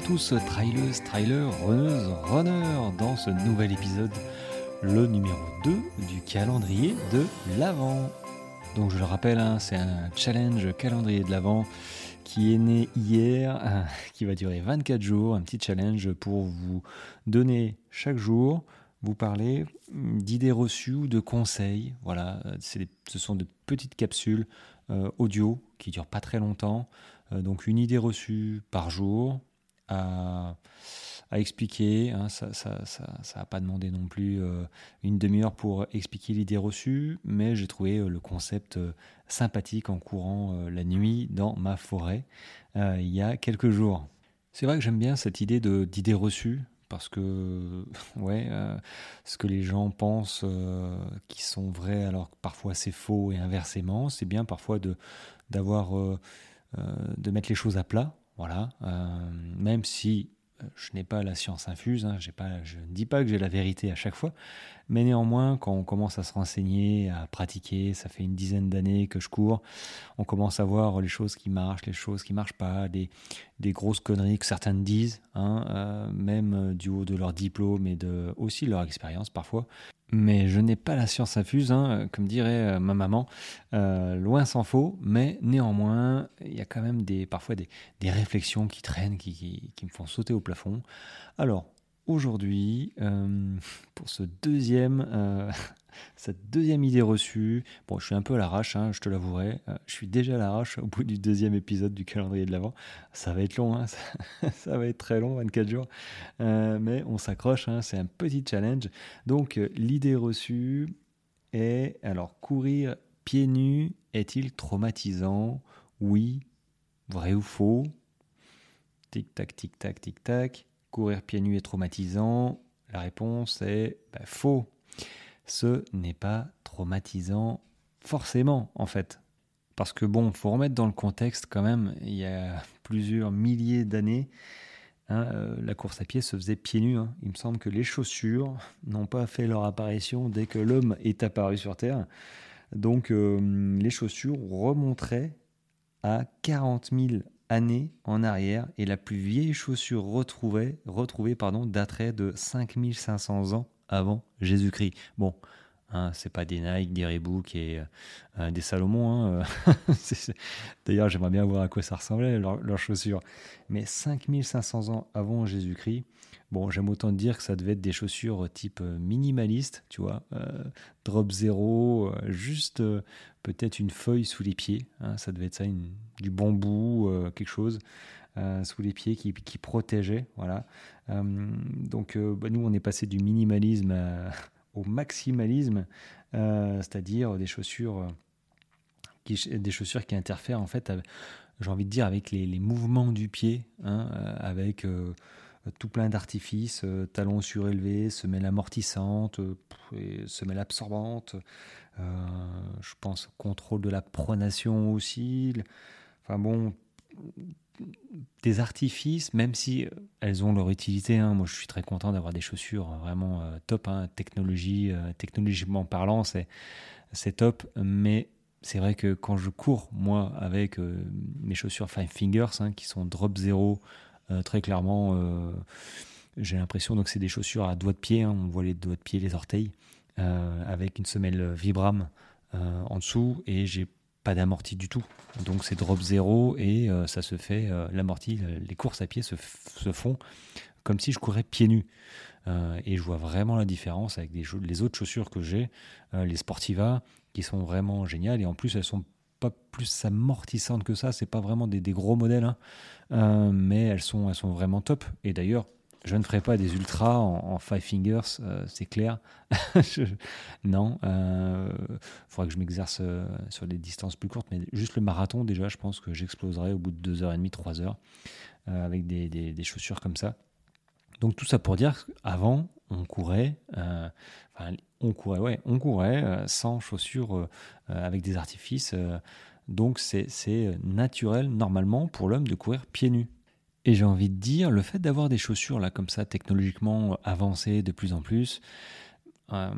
tous, trailers, trailers, runneuses, runners, dans ce nouvel épisode, le numéro 2 du calendrier de l'Avent. Donc je le rappelle, hein, c'est un challenge calendrier de l'Avent qui est né hier, euh, qui va durer 24 jours, un petit challenge pour vous donner chaque jour, vous parler d'idées reçues ou de conseils. Voilà, ce sont de petites capsules euh, audio qui durent pas très longtemps. Euh, donc une idée reçue par jour, à, expliquer. Hein, ça n'a ça, pas demandé non plus euh, une demi-heure pour expliquer l'idée reçue, mais j'ai trouvé euh, le concept euh, sympathique en courant la nuit dans ma forêt il y a quelques jours. C'est vrai que j'aime bien cette idée d'idée reçue parce que ouais, ce que les gens pensent qui sont vrais alors que parfois c'est faux et inversement, c'est bien parfois de d'avoir de mettre les choses à plat voilà, euh, même si euh, je n'ai pas la science infuse, hein, je ne dis pas que j'ai la vérité à chaque fois, mais néanmoins, quand on commence à se renseigner, à pratiquer, ça fait une dizaine d'années que je cours, on commence à voir les choses qui marchent, les choses qui marchent pas, des, grosses conneries que certaines disent, hein, euh, même du haut de leur diplôme et de aussi leur expérience parfois mais je n'ai pas la science infuse, hein, comme dirait euh, ma maman, euh, loin s'en faut, mais néanmoins, il y a quand même des, parfois des, réflexions qui traînent, qui, me font sauter au plafond. Alors, aujourd'hui, euh, pour ce deuxième cette deuxième idée reçue, bon, je suis un peu à l'arrache, hein, je te l'avouerai. Euh, je suis déjà à l'arrache au bout du deuxième épisode du calendrier de l'Avent. Ça va être long, hein, ça, va être très long, 24 jours. Euh, mais on s'accroche, hein, c'est un petit challenge. Donc, euh, l'idée reçue est alors, courir pieds nus est-il traumatisant? Oui, vrai ou faux? Tic-tac, tic-tac, tic-tac. Courir pieds nus est traumatisant? La réponse est bah, faux ce n'est pas traumatisant forcément en fait. Parce que bon, faut remettre dans le contexte quand même, il y a plusieurs milliers d'années, hein, euh, la course à pied se faisait pieds nus. Hein. Il me semble que les chaussures n'ont pas fait leur apparition dès que l'homme est apparu sur Terre. Donc euh, les chaussures remonteraient à 40 000 années en arrière et la plus vieille chaussure retrouvée, retrouvée pardon, daterait de 5500 ans avant Jésus-Christ. Bon, hein, c'est pas des Nike, des Reebok et euh, des Salomon. Hein, euh, d'ailleurs, j'aimerais bien voir à quoi ça ressemblait, leurs chaussures. Mais 5500 ans avant Jésus-Christ, bon, j'aime autant dire que ça devait être des chaussures type euh, minimaliste, tu vois, drop zéro, juste peut-être une feuille sous les pieds. Hein, ça devait être ça, du bambou, quelque chose. Euh, sous les pieds qui, qui protégeait. Voilà. Euh, donc euh, bah, nous, on est passé du minimalisme au maximalisme, c'est-à-dire des chaussures qui, des chaussures qui interfèrent en fait, j'ai envie de dire, avec les, mouvements du pied, hein, avec tout plein d'artifices, talons surélevés, semelles amortissantes, semelles absorbantes. je pense contrôle de la pronation aussi. Enfin bon, des artifices, même si euh, elles ont leur utilité. Hein. Moi, je suis très content d'avoir des chaussures euh, vraiment euh, top. Hein. Technologie, technologiquement parlant, c'est, top. Mais c'est vrai que quand je cours, moi, avec mes chaussures Five Fingers, hein, qui sont drop zéro, très clairement, j'ai l'impression donc c'est des chaussures à doigts de pied. on voit les doigts de pied, les orteils, avec une semelle Vibram en dessous, et j'ai pas d'amorti du tout. Donc c'est drop zéro et euh, ça se fait, euh, l'amorti, les courses à pied se, font comme si je courais pieds nus. Euh, et je vois vraiment la différence avec les autres chaussures que j'ai, les Sportiva, qui sont vraiment géniales. Et en plus, elles sont pas plus amortissantes que ça. C'est pas vraiment des, gros modèles, hein. mais elles sont, elles sont vraiment top. Et d'ailleurs, je ne ferai pas des ultras en, five fingers, euh, c'est clair. non, il euh, faudra que je m'exerce euh, sur des distances plus courtes, mais juste le marathon, déjà, je pense que j'exploserai au bout de 2h30, 3h, avec des, des, chaussures comme ça. Donc tout ça pour dire qu'avant, on courait, on courait, ouais, on courait sans chaussures avec des artifices. donc c'est naturel, normalement, pour l'homme de courir pieds nus. Et j'ai envie de dire, le fait d'avoir des chaussures là comme ça, technologiquement avancées de plus en plus, euh,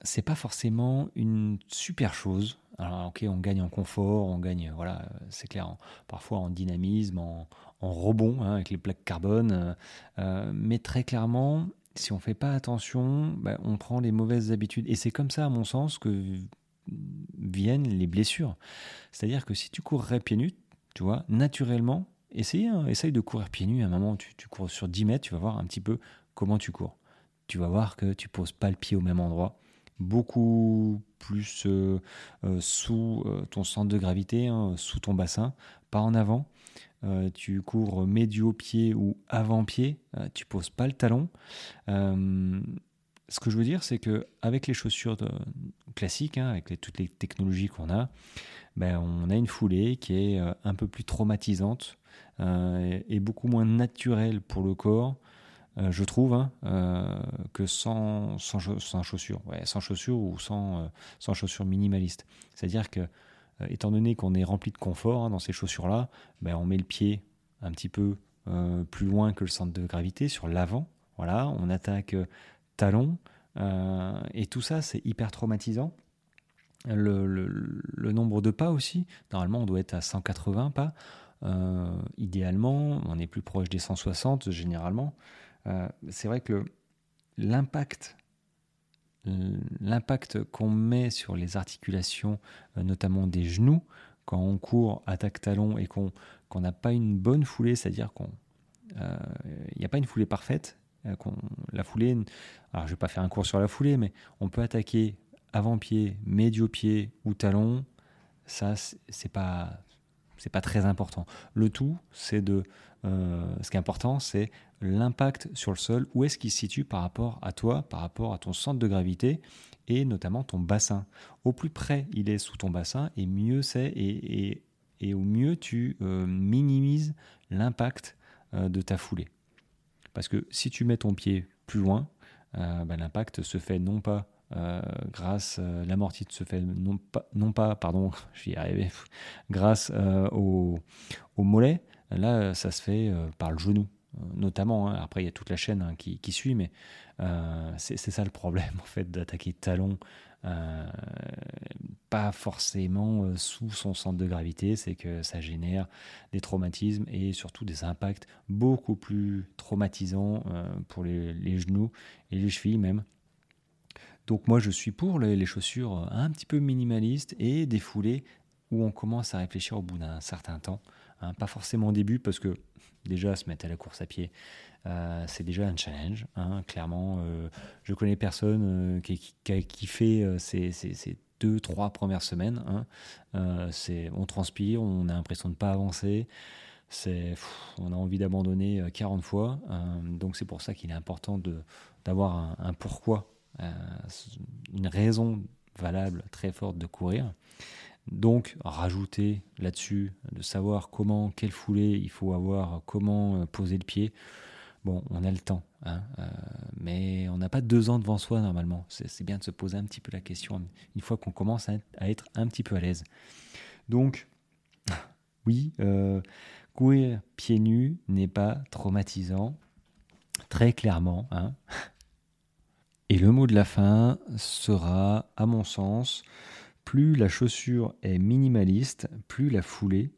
c'est pas forcément une super chose. Alors, ok, on gagne en confort, on gagne, voilà, c'est clair, parfois en dynamisme, en, rebond hein, avec les plaques carbone, mais très clairement, si on fait pas attention, bah, on prend les mauvaises habitudes. Et c'est comme ça, à mon sens, que viennent les blessures. C'est-à-dire que si tu courrais pieds nus, tu vois, naturellement, essaye, hein, essaye de courir pieds nus. À un moment, tu, tu cours sur 10 mètres, tu vas voir un petit peu comment tu cours. Tu vas voir que tu poses pas le pied au même endroit. Beaucoup plus euh, euh, sous euh, ton centre de gravité, hein, sous ton bassin, pas en avant. tu cours médio-pied ou avant-pied, tu poses pas le talon. ce que je veux dire, c'est que avec les chaussures classiques, hein, avec toutes les technologies qu'on a, ben, on a une foulée qui est un peu plus traumatisante et beaucoup moins naturelle pour le corps euh, je trouve, hein, euh, que sans, sans, chaussures, ouais, sans chaussures ou sans, euh, sans chaussures minimalistes. C'est-à-dire que, étant donné qu'on est rempli de confort hein, dans ces chaussures-là, ben, on met le pied un petit peu plus loin que le centre de gravité, sur l'avant. Voilà, on attaque talon, et tout ça, c'est hyper traumatisant. Le, nombre de pas aussi, normalement, on doit être à 180 pas. Idéalement, on est plus proche des 160 généralement. Euh, c'est vrai que l'impact l'impact qu'on met sur les articulations, euh, notamment des genoux, quand on court attaque talon et qu'on n'a pas une bonne foulée, c'est-à-dire qu'on euh, il n'y a pas une foulée parfaite. la foulée, alors je vais pas faire un cours sur la foulée, mais on peut attaquer avant-pied, médio-pied ou talon. Ça, c'est pas c'est pas très important. Le tout, c'est de ce qui est important, c'est l'impact sur le sol, où est-ce qu'il se situe par rapport à toi, par rapport à ton centre de gravité et notamment ton bassin? Au plus près il est sous ton bassin, et mieux c'est, et, au mieux tu euh, minimises l'impact euh, de ta foulée. Parce que si tu mets ton pied plus loin, euh, ben, l'impact se fait non pas grâce, l'amorti se fait non pas, non pas pardon, arrivé, grâce au, au mollet, là ça se fait par le genou notamment. Hein. Après, il y a toute la chaîne hein, qui, suit, mais euh, c'est ça le problème, en fait, d'attaquer talon, euh, pas forcément euh, sous son centre de gravité, c'est que ça génère des traumatismes et surtout des impacts beaucoup plus traumatisants pour les, genoux et les chevilles même. Donc moi je suis pour les, chaussures un petit peu minimalistes et des foulées où on commence à réfléchir au bout d'un certain temps. Hein. pas forcément au début parce que déjà se mettre à la course à pied, euh, c'est déjà un challenge. Hein, clairement, euh, je connais personne euh, qui, qui, fait ces, ces, deux, trois premières semaines. Hein. on transpire, on a l'impression de ne pas avancer. On a envie d'abandonner 40 fois. donc c'est pour ça qu'il est important d'avoir un pourquoi, une raison valable très forte de courir. Donc, rajouter là-dessus, de savoir comment, quelle foulée il faut avoir, comment euh, poser le pied. Bon, on a le temps, hein, euh, mais on n'a pas deux ans devant soi normalement. C'est bien de se poser un petit peu la question une fois qu'on commence à être, un petit peu à l'aise. Donc, oui, euh, courir pieds nus n'est pas traumatisant, très clairement. Hein. Et le mot de la fin sera, à mon sens, plus la chaussure est minimaliste, plus la foulée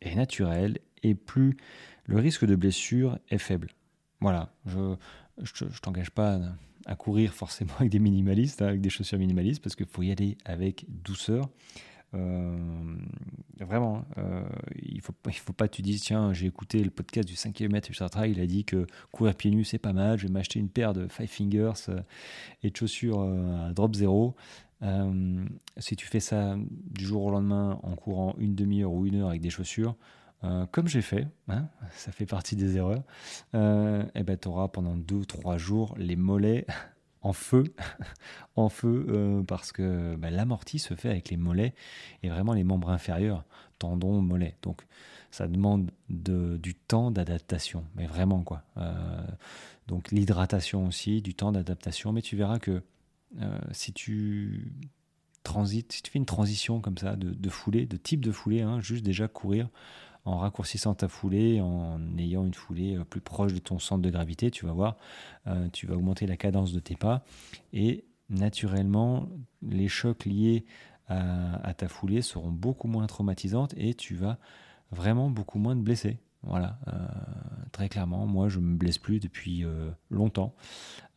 est naturelle et plus le risque de blessure est faible. Voilà, je ne t'engage pas à courir forcément avec des minimalistes, hein, avec des chaussures minimalistes, parce qu'il faut y aller avec douceur. Euh, vraiment, euh, il il faut pas que tu dises tiens, j'ai écouté le podcast du 5 km etc. Il a dit que courir pieds nus c'est pas mal, je vais m'acheter une paire de Five Fingers euh, et de chaussures à drop zéro. Si tu fais ça du jour au lendemain en courant une demi-heure ou une heure avec des chaussures, comme j'ai fait, hein, ça fait partie des erreurs, et eh ben, tu auras pendant 2-3 jours les mollets en feu, en feu parce que bah, l'amorti se fait avec les mollets et vraiment les membres inférieurs, tendons, mollets. Donc ça demande de, du temps d'adaptation, mais vraiment quoi. donc l'hydratation aussi, du temps d'adaptation, mais tu verras que euh, si tu transites, si tu fais une transition comme ça de, foulée, de type de foulée, hein, juste déjà courir en raccourcissant ta foulée, en ayant une foulée euh, plus proche de ton centre de gravité, tu vas voir, euh, tu vas augmenter la cadence de tes pas et naturellement les chocs liés à, ta foulée seront beaucoup moins traumatisantes et tu vas vraiment beaucoup moins te blesser. Voilà, euh, très clairement, moi je me blesse plus depuis euh, longtemps.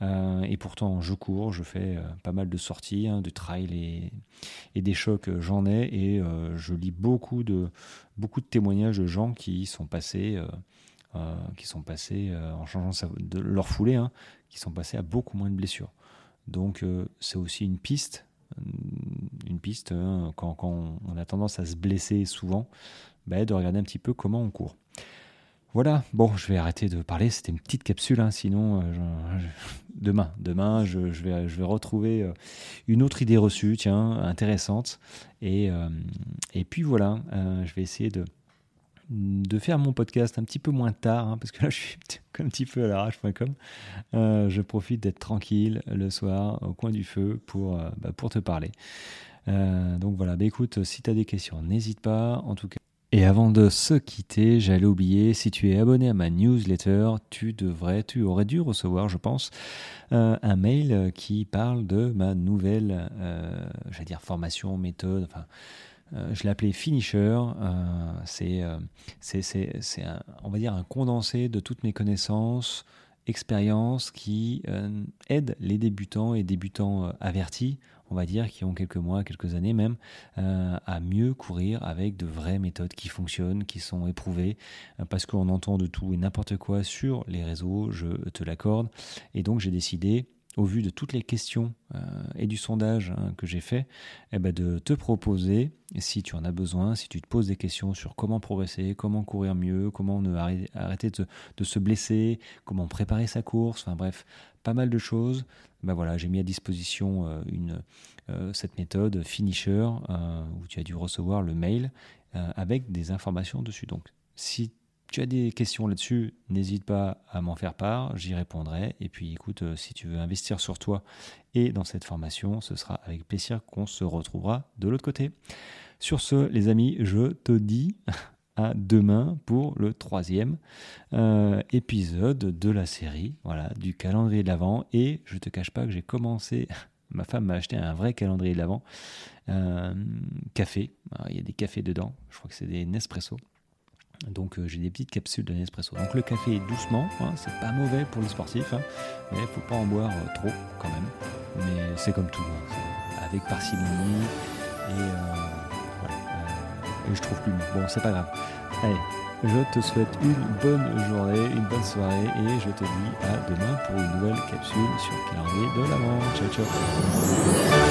Euh, et pourtant, je cours, je fais pas mal de sorties, hein, de trail et, des chocs, j'en ai. Et je lis beaucoup de, beaucoup de témoignages de gens qui sont passés, qui sont passés en changeant de leur foulée, hein, qui sont passés à beaucoup moins de blessures. Donc c'est aussi une piste une piste, hein, quand, on a tendance à se blesser souvent, bah, de regarder un petit peu comment on court. Voilà, bon, je vais arrêter de parler, c'était une petite capsule, hein, sinon euh, demain, demain je, vais, je vais retrouver euh, une autre idée reçue, tiens, intéressante. Et, euh, et puis voilà, je vais essayer de, de faire mon podcast un petit peu moins tard, hein, parce que là je suis un petit peu à l'arrache.com. je profite d'être tranquille le soir au coin du feu pour, bah, pour te parler. donc voilà, bah, écoute, si tu as des questions, n'hésite pas. En tout cas, et avant de se quitter, j'allais oublier, si tu es abonné à ma newsletter, tu devrais, tu aurais dû recevoir, je pense, euh, un mail qui parle de ma nouvelle, euh, j'allais dire formation, méthode, enfin, euh, je l'ai appelé Finisher. c'est, c'est, c'est, on va dire, un condensé de toutes mes connaissances, expériences qui aident les débutants et débutants avertis on va dire, qui ont quelques mois, quelques années même, euh, à mieux courir avec de vraies méthodes qui fonctionnent, qui sont éprouvées, euh, parce qu'on entend de tout et n'importe quoi sur les réseaux, je te l'accorde. Et donc j'ai décidé, au vu de toutes les questions euh, et du sondage hein, que j'ai fait, eh ben, de te proposer, si tu en as besoin, si tu te poses des questions sur comment progresser, comment courir mieux, comment ne arrêter de, se blesser, comment préparer sa course, enfin bref, pas mal de choses. Ben voilà, j'ai mis à disposition euh, euh, cette méthode Finisher où tu as dû recevoir le mail avec des informations dessus. Donc, si tu as des questions là-dessus, n'hésite pas à m'en faire part, j'y répondrai. Et puis écoute, si tu veux investir sur toi et dans cette formation, ce sera avec plaisir qu'on se retrouvera de l'autre côté. Sur ce, les amis, je te dis demain pour le troisième euh, épisode de la série, voilà, du calendrier de l'Avent. Et je te cache pas que j'ai commencé. Ma femme m'a acheté un vrai calendrier de l'Avent, euh, café. il y a des cafés dedans. Je crois que c'est des Nespresso. Donc euh, j'ai des petites capsules de Nespresso. Donc le café doucement, hein, c'est pas mauvais pour les sportifs, hein, mais faut pas en boire trop quand même. Mais c'est comme tout, hein, avec parcimonie et et je trouve plus bon. Bon, c'est pas grave. Allez, je te souhaite une bonne journée, une bonne soirée et je te dis à demain pour une nouvelle capsule sur le calendrier de l'avant. Ciao, ciao.